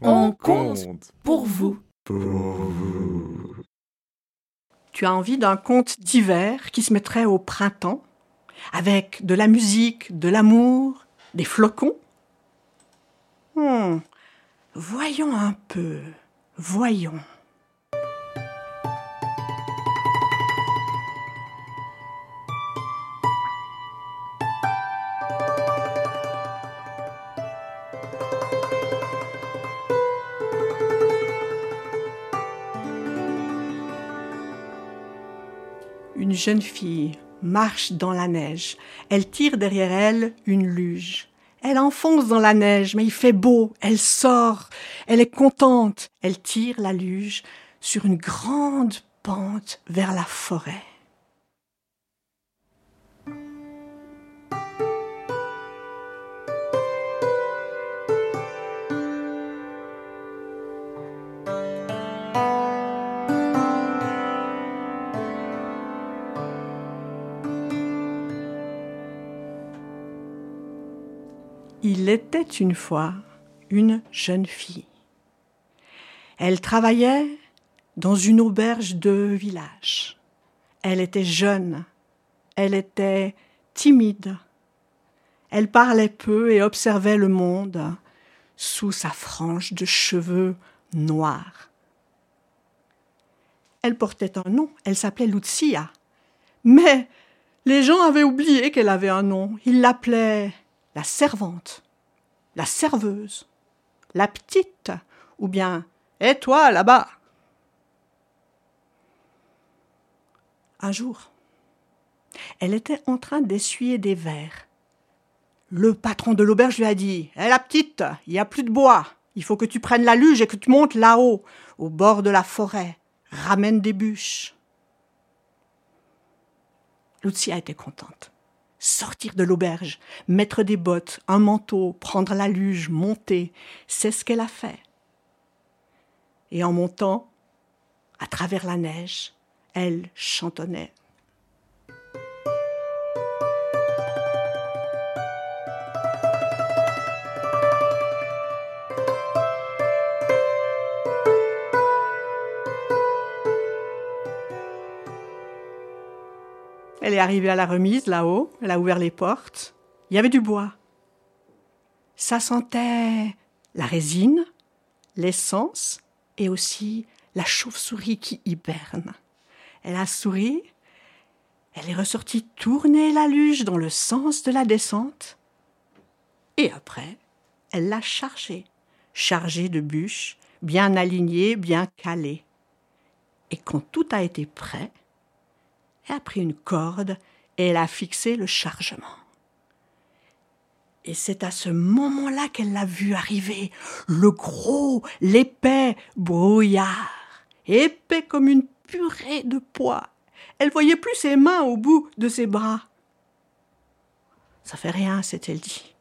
On compte pour vous. Pour vous. Tu as envie d'un conte d'hiver qui se mettrait au printemps, avec de la musique, de l'amour, des flocons? Hmm. Voyons un peu, voyons. Une jeune fille marche dans la neige. Elle tire derrière elle une luge. Elle enfonce dans la neige, mais il fait beau. Elle sort. Elle est contente. Elle tire la luge sur une grande pente vers la forêt. Il était une fois une jeune fille. Elle travaillait dans une auberge de village. Elle était jeune, elle était timide. Elle parlait peu et observait le monde sous sa frange de cheveux noirs. Elle portait un nom, elle s'appelait Lucia. Mais les gens avaient oublié qu'elle avait un nom. Ils l'appelaient la servante, la serveuse, la petite, ou bien Et toi là-bas Un jour, elle était en train d'essuyer des verres. Le patron de l'auberge lui a dit Hé la petite, il n'y a plus de bois. Il faut que tu prennes la luge et que tu montes là-haut, au bord de la forêt. Ramène des bûches. Lucia était contente sortir de l'auberge, mettre des bottes, un manteau, prendre la luge, monter, c'est ce qu'elle a fait. Et en montant, à travers la neige, elle chantonnait. Elle est arrivée à la remise là-haut, elle a ouvert les portes. Il y avait du bois. Ça sentait la résine, l'essence et aussi la chauve-souris qui hiberne. Elle a souri, elle est ressortie tourner la luge dans le sens de la descente. Et après, elle l'a chargée, chargée de bûches, bien alignées, bien calées. Et quand tout a été prêt, elle a pris une corde et elle a fixé le chargement. Et c'est à ce moment-là qu'elle l'a vu arriver, le gros, l'épais brouillard, épais comme une purée de pois. Elle voyait plus ses mains au bout de ses bras. Ça fait rien, s'est-elle dit.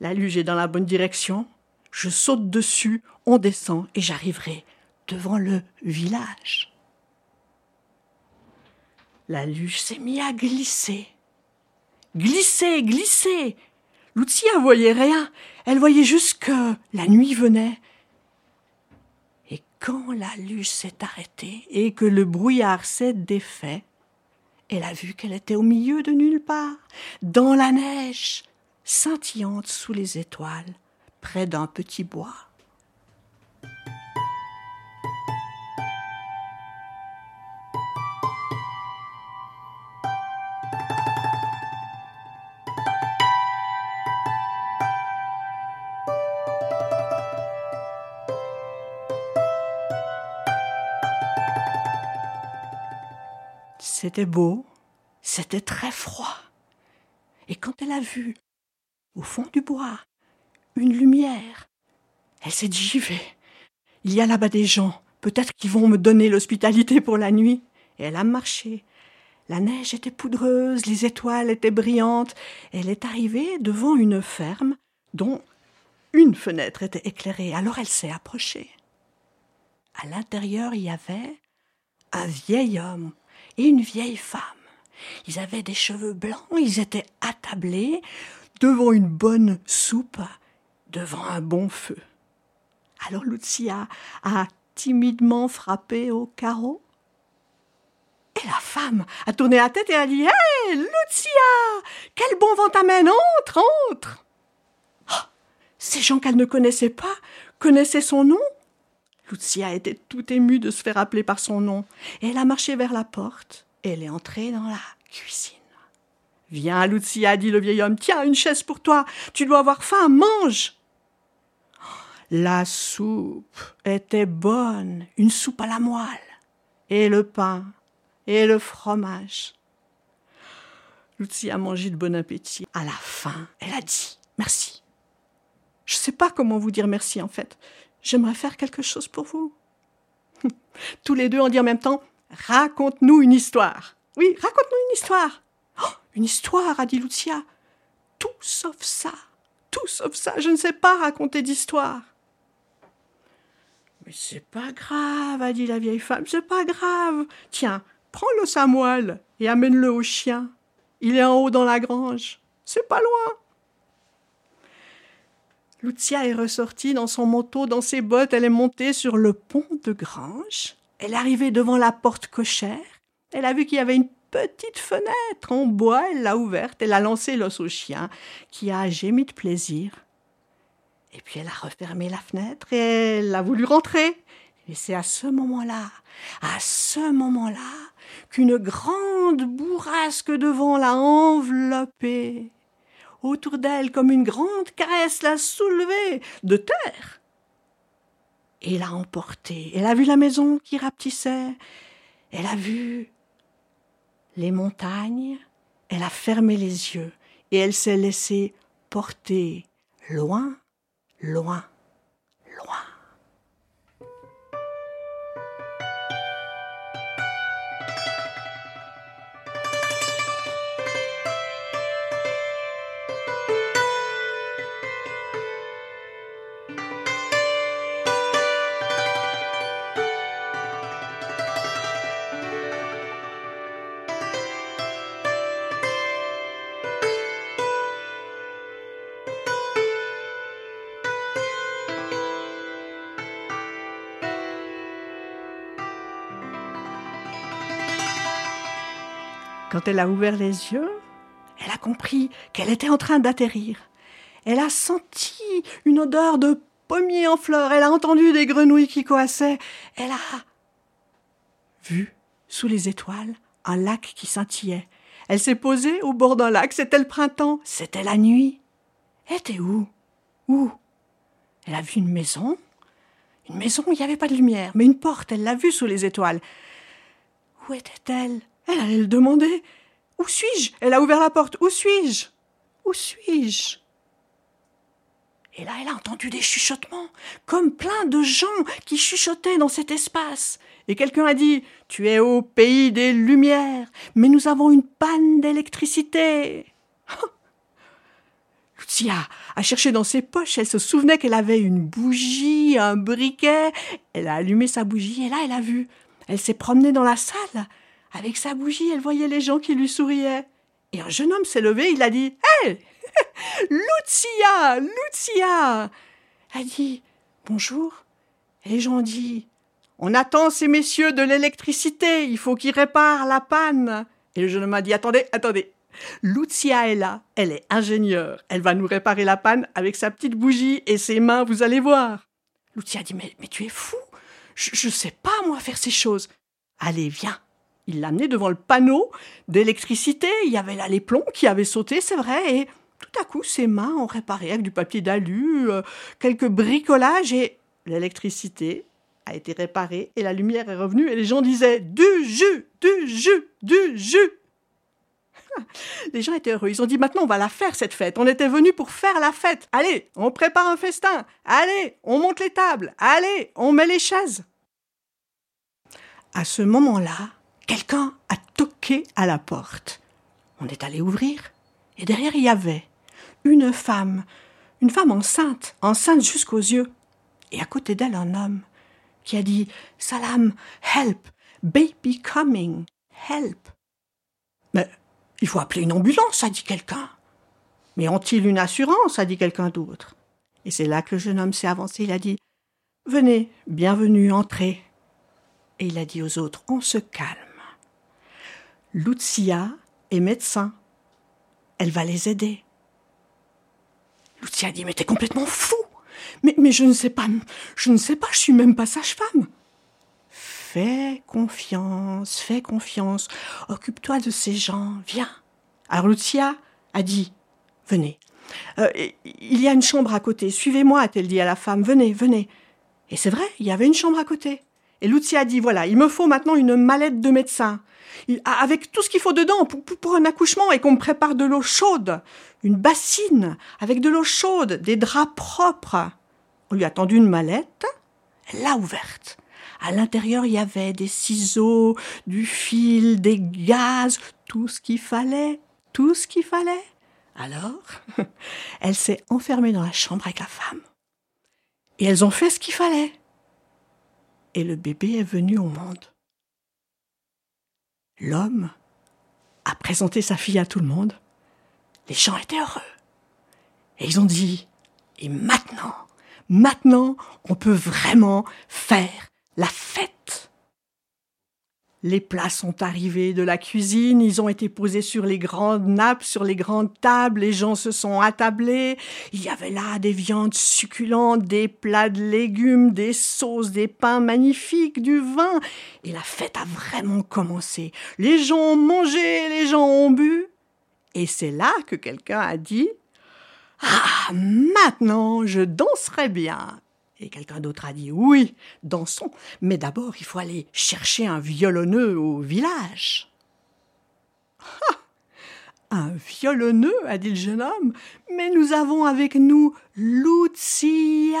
La luge est dans la bonne direction. Je saute dessus, on descend et j'arriverai devant le village. La luge s'est mise à glisser. Glisser, glisser. Lucia voyait rien. Elle voyait juste que la nuit venait. Et quand la luge s'est arrêtée et que le brouillard s'est défait, elle a vu qu'elle était au milieu de nulle part, dans la neige, scintillante sous les étoiles, près d'un petit bois. C'était beau, c'était très froid. Et quand elle a vu, au fond du bois, une lumière, elle s'est dit J'y vais. Il y a là-bas des gens, peut-être qu'ils vont me donner l'hospitalité pour la nuit. Et elle a marché. La neige était poudreuse, les étoiles étaient brillantes. Elle est arrivée devant une ferme dont une fenêtre était éclairée. Alors elle s'est approchée. À l'intérieur, il y avait un vieil homme et une vieille femme. Ils avaient des cheveux blancs, ils étaient attablés devant une bonne soupe, devant un bon feu. Alors Lucia a timidement frappé au carreau. Et la femme a tourné la tête et a dit Hé, Lucia Quel bon vent t'amène Entre, entre ah, Ces gens qu'elle ne connaissait pas connaissaient son nom. Lucia était tout émue de se faire appeler par son nom, elle a marché vers la porte, elle est entrée dans la cuisine. Viens, Lucia, dit le vieil homme, tiens, une chaise pour toi, tu dois avoir faim, mange. La soupe était bonne, une soupe à la moelle, et le pain, et le fromage. Lucia a mangé de bon appétit. À la fin, elle a dit merci. Je ne sais pas comment vous dire merci en fait. J'aimerais faire quelque chose pour vous. Tous les deux en dit en même temps Raconte-nous une histoire. Oui, raconte-nous une histoire. Oh, une histoire, a dit Lucia. Tout sauf ça. Tout sauf ça. Je ne sais pas raconter d'histoire. Mais c'est pas grave, a dit la vieille femme, c'est pas grave. Tiens, prends le Samuel et amène-le au chien. Il est en haut dans la grange. C'est pas loin. Lucia est ressortie dans son manteau, dans ses bottes, elle est montée sur le pont de Grange. Elle est arrivée devant la porte cochère. Elle a vu qu'il y avait une petite fenêtre en bois, elle l'a ouverte, elle a lancé l'os au chien, qui a gémi de plaisir. Et puis elle a refermé la fenêtre et elle a voulu rentrer. Et c'est à ce moment-là, à ce moment-là, qu'une grande bourrasque de vent l'a enveloppée autour d'elle comme une grande caresse, l'a soulevée de terre et l'a emportée. Elle a vu la maison qui rapetissait, elle a vu les montagnes, elle a fermé les yeux et elle s'est laissée porter loin, loin, loin. Quand elle a ouvert les yeux, elle a compris qu'elle était en train d'atterrir. Elle a senti une odeur de pommier en fleurs, elle a entendu des grenouilles qui coassaient, elle a vu, sous les étoiles, un lac qui scintillait. Elle s'est posée au bord d'un lac, c'était le printemps, c'était la nuit. Elle était où? Où? Elle a vu une maison. Une maison il n'y avait pas de lumière, mais une porte, elle l'a vue sous les étoiles. Où était-elle? Elle allait le demander. Où suis-je? Elle a ouvert la porte. Où suis-je? Où suis-je? Et là, elle a entendu des chuchotements, comme plein de gens qui chuchotaient dans cet espace. Et quelqu'un a dit Tu es au pays des Lumières, mais nous avons une panne d'électricité. Lucia a cherché dans ses poches, elle se souvenait qu'elle avait une bougie, un briquet. Elle a allumé sa bougie et là, elle a vu. Elle s'est promenée dans la salle. Avec sa bougie, elle voyait les gens qui lui souriaient. Et un jeune homme s'est levé, il a dit Hé Lucia Lucia Elle dit Bonjour. Et les gens ont dit On attend ces messieurs de l'électricité, il faut qu'ils réparent la panne. Et le jeune homme a dit Attendez, attendez. Lucia est là, elle est ingénieure, elle va nous réparer la panne avec sa petite bougie et ses mains, vous allez voir. Lucia dit mais tu es fou Je ne sais pas, moi, faire ces choses. Allez, viens. Il l'a amené devant le panneau d'électricité. Il y avait là les plombs qui avaient sauté, c'est vrai, et tout à coup, ses mains ont réparé avec du papier d'alu, euh, quelques bricolages, et l'électricité a été réparée, et la lumière est revenue, et les gens disaient Du jus, du jus, du jus. Les gens étaient heureux. Ils ont dit maintenant on va la faire cette fête. On était venus pour faire la fête. Allez, on prépare un festin. Allez, on monte les tables. Allez, on met les chaises. À ce moment-là, quelqu'un a toqué à la porte. On est allé ouvrir, et derrière il y avait une femme, une femme enceinte, enceinte jusqu'aux yeux, et à côté d'elle un homme qui a dit Salam, help, baby coming, help. Mais il faut appeler une ambulance, a dit quelqu'un. Mais ont-ils une assurance a dit quelqu'un d'autre. Et c'est là que le jeune homme s'est avancé, il a dit Venez, bienvenue, entrez. Et il a dit aux autres On se calme. Lucia est médecin. Elle va les aider. Lucia dit Mais t'es complètement fou mais, mais je ne sais pas, je ne sais pas, je suis même pas sage-femme. Fais confiance, fais confiance. Occupe-toi de ces gens, viens. Alors Lucia a dit Venez. Euh, il y a une chambre à côté. Suivez-moi, a-t-elle dit à la femme. Venez, venez. Et c'est vrai, il y avait une chambre à côté. Et Lucia a dit Voilà, il me faut maintenant une mallette de médecin. Avec tout ce qu'il faut dedans pour, pour un accouchement et qu'on me prépare de l'eau chaude. Une bassine avec de l'eau chaude, des draps propres. On lui a tendu une mallette. Elle l'a ouverte. À l'intérieur, il y avait des ciseaux, du fil, des gaz, tout ce qu'il fallait, tout ce qu'il fallait. Alors, elle s'est enfermée dans la chambre avec la femme. Et elles ont fait ce qu'il fallait. Et le bébé est venu au monde. L'homme a présenté sa fille à tout le monde. Les gens étaient heureux. Et ils ont dit, et maintenant, maintenant, on peut vraiment faire la fête. Les plats sont arrivés de la cuisine, ils ont été posés sur les grandes nappes, sur les grandes tables, les gens se sont attablés. Il y avait là des viandes succulentes, des plats de légumes, des sauces, des pains magnifiques, du vin. Et la fête a vraiment commencé. Les gens ont mangé, les gens ont bu. Et c'est là que quelqu'un a dit Ah, maintenant je danserai bien. Et quelqu'un d'autre a dit Oui, dansons, mais d'abord il faut aller chercher un violonneux au village. Ah un violonneux, a dit le jeune homme, mais nous avons avec nous Lucia,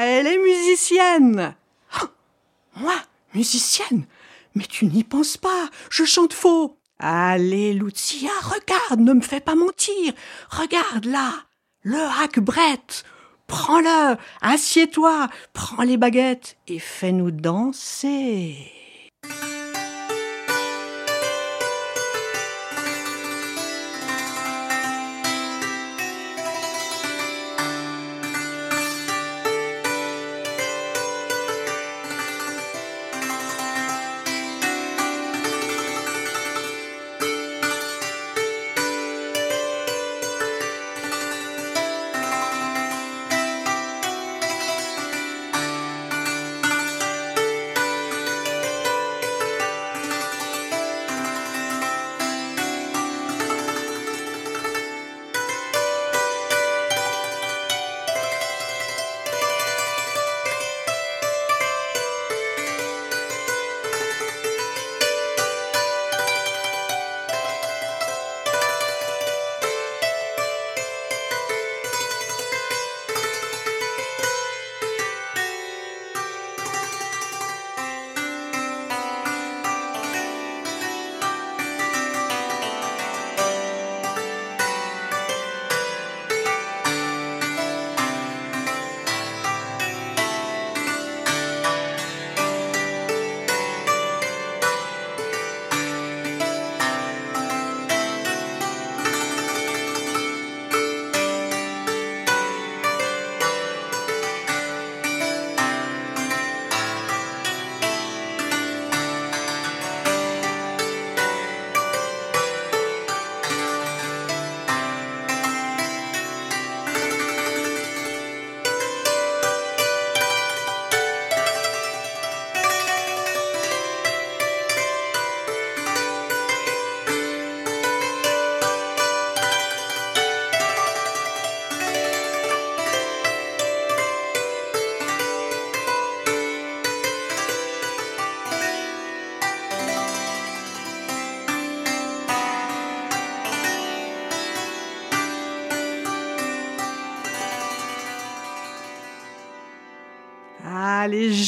elle est musicienne. Ah moi, musicienne? Mais tu n'y penses pas, je chante faux. Allez, Lucia, regarde, ne me fais pas mentir. Regarde là, le hack-brette, Prends-le, assieds-toi, prends les baguettes et fais-nous danser.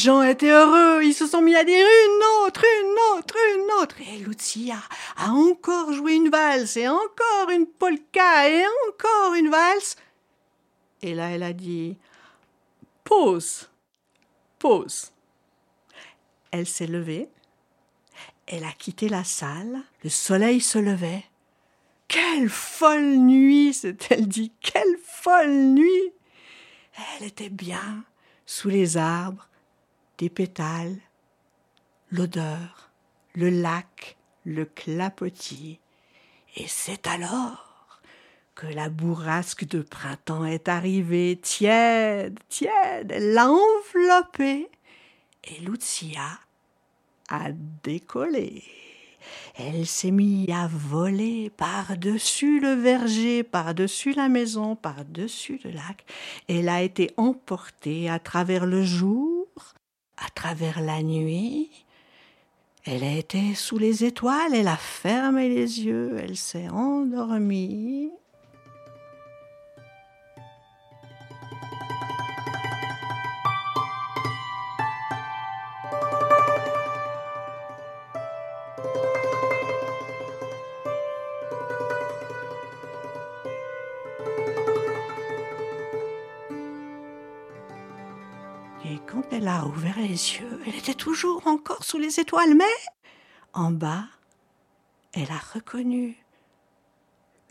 Gens étaient heureux, ils se sont mis à dire une autre, une autre, une autre. Et Lucia a encore joué une valse, et encore une polka, et encore une valse. Et là, elle a dit Pause, pause. Elle s'est levée, elle a quitté la salle, le soleil se levait. Quelle folle nuit, s'est-elle dit, quelle folle nuit. Elle était bien, sous les arbres, des pétales, l'odeur, le lac, le clapotis. Et c'est alors que la bourrasque de printemps est arrivée, tiède, tiède, elle l'a enveloppée, et Lucia a décollé. Elle s'est mise à voler par-dessus le verger, par-dessus la maison, par-dessus le lac. Elle a été emportée à travers le jour, à travers la nuit. Elle a été sous les étoiles, elle a fermé les yeux, elle s'est endormie. Elle a ouvert les yeux, elle était toujours encore sous les étoiles, mais en bas, elle a reconnu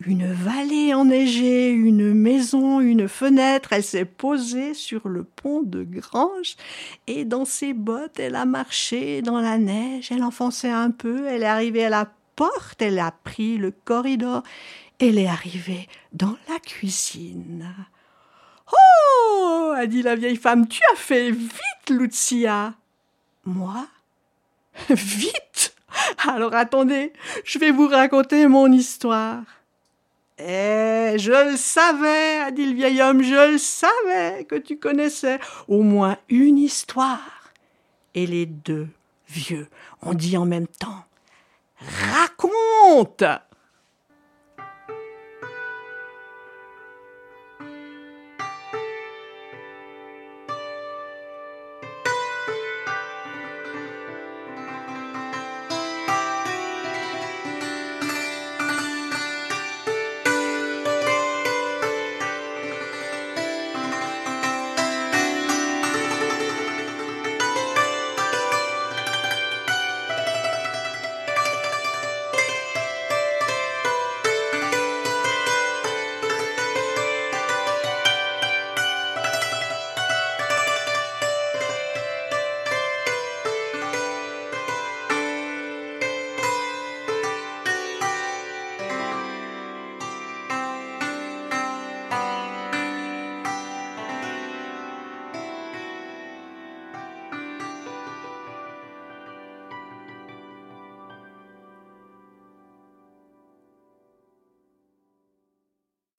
une vallée enneigée, une maison, une fenêtre. Elle s'est posée sur le pont de Grange et dans ses bottes, elle a marché dans la neige. Elle enfonçait un peu. Elle est arrivée à la porte. Elle a pris le corridor. Elle est arrivée dans la cuisine. Oh a dit la vieille femme, tu as fait vite, Lucia. Moi? Vite? Alors attendez, je vais vous raconter mon histoire. Eh, je le savais, a dit le vieil homme, je le savais que tu connaissais au moins une histoire. Et les deux vieux ont dit en même temps Raconte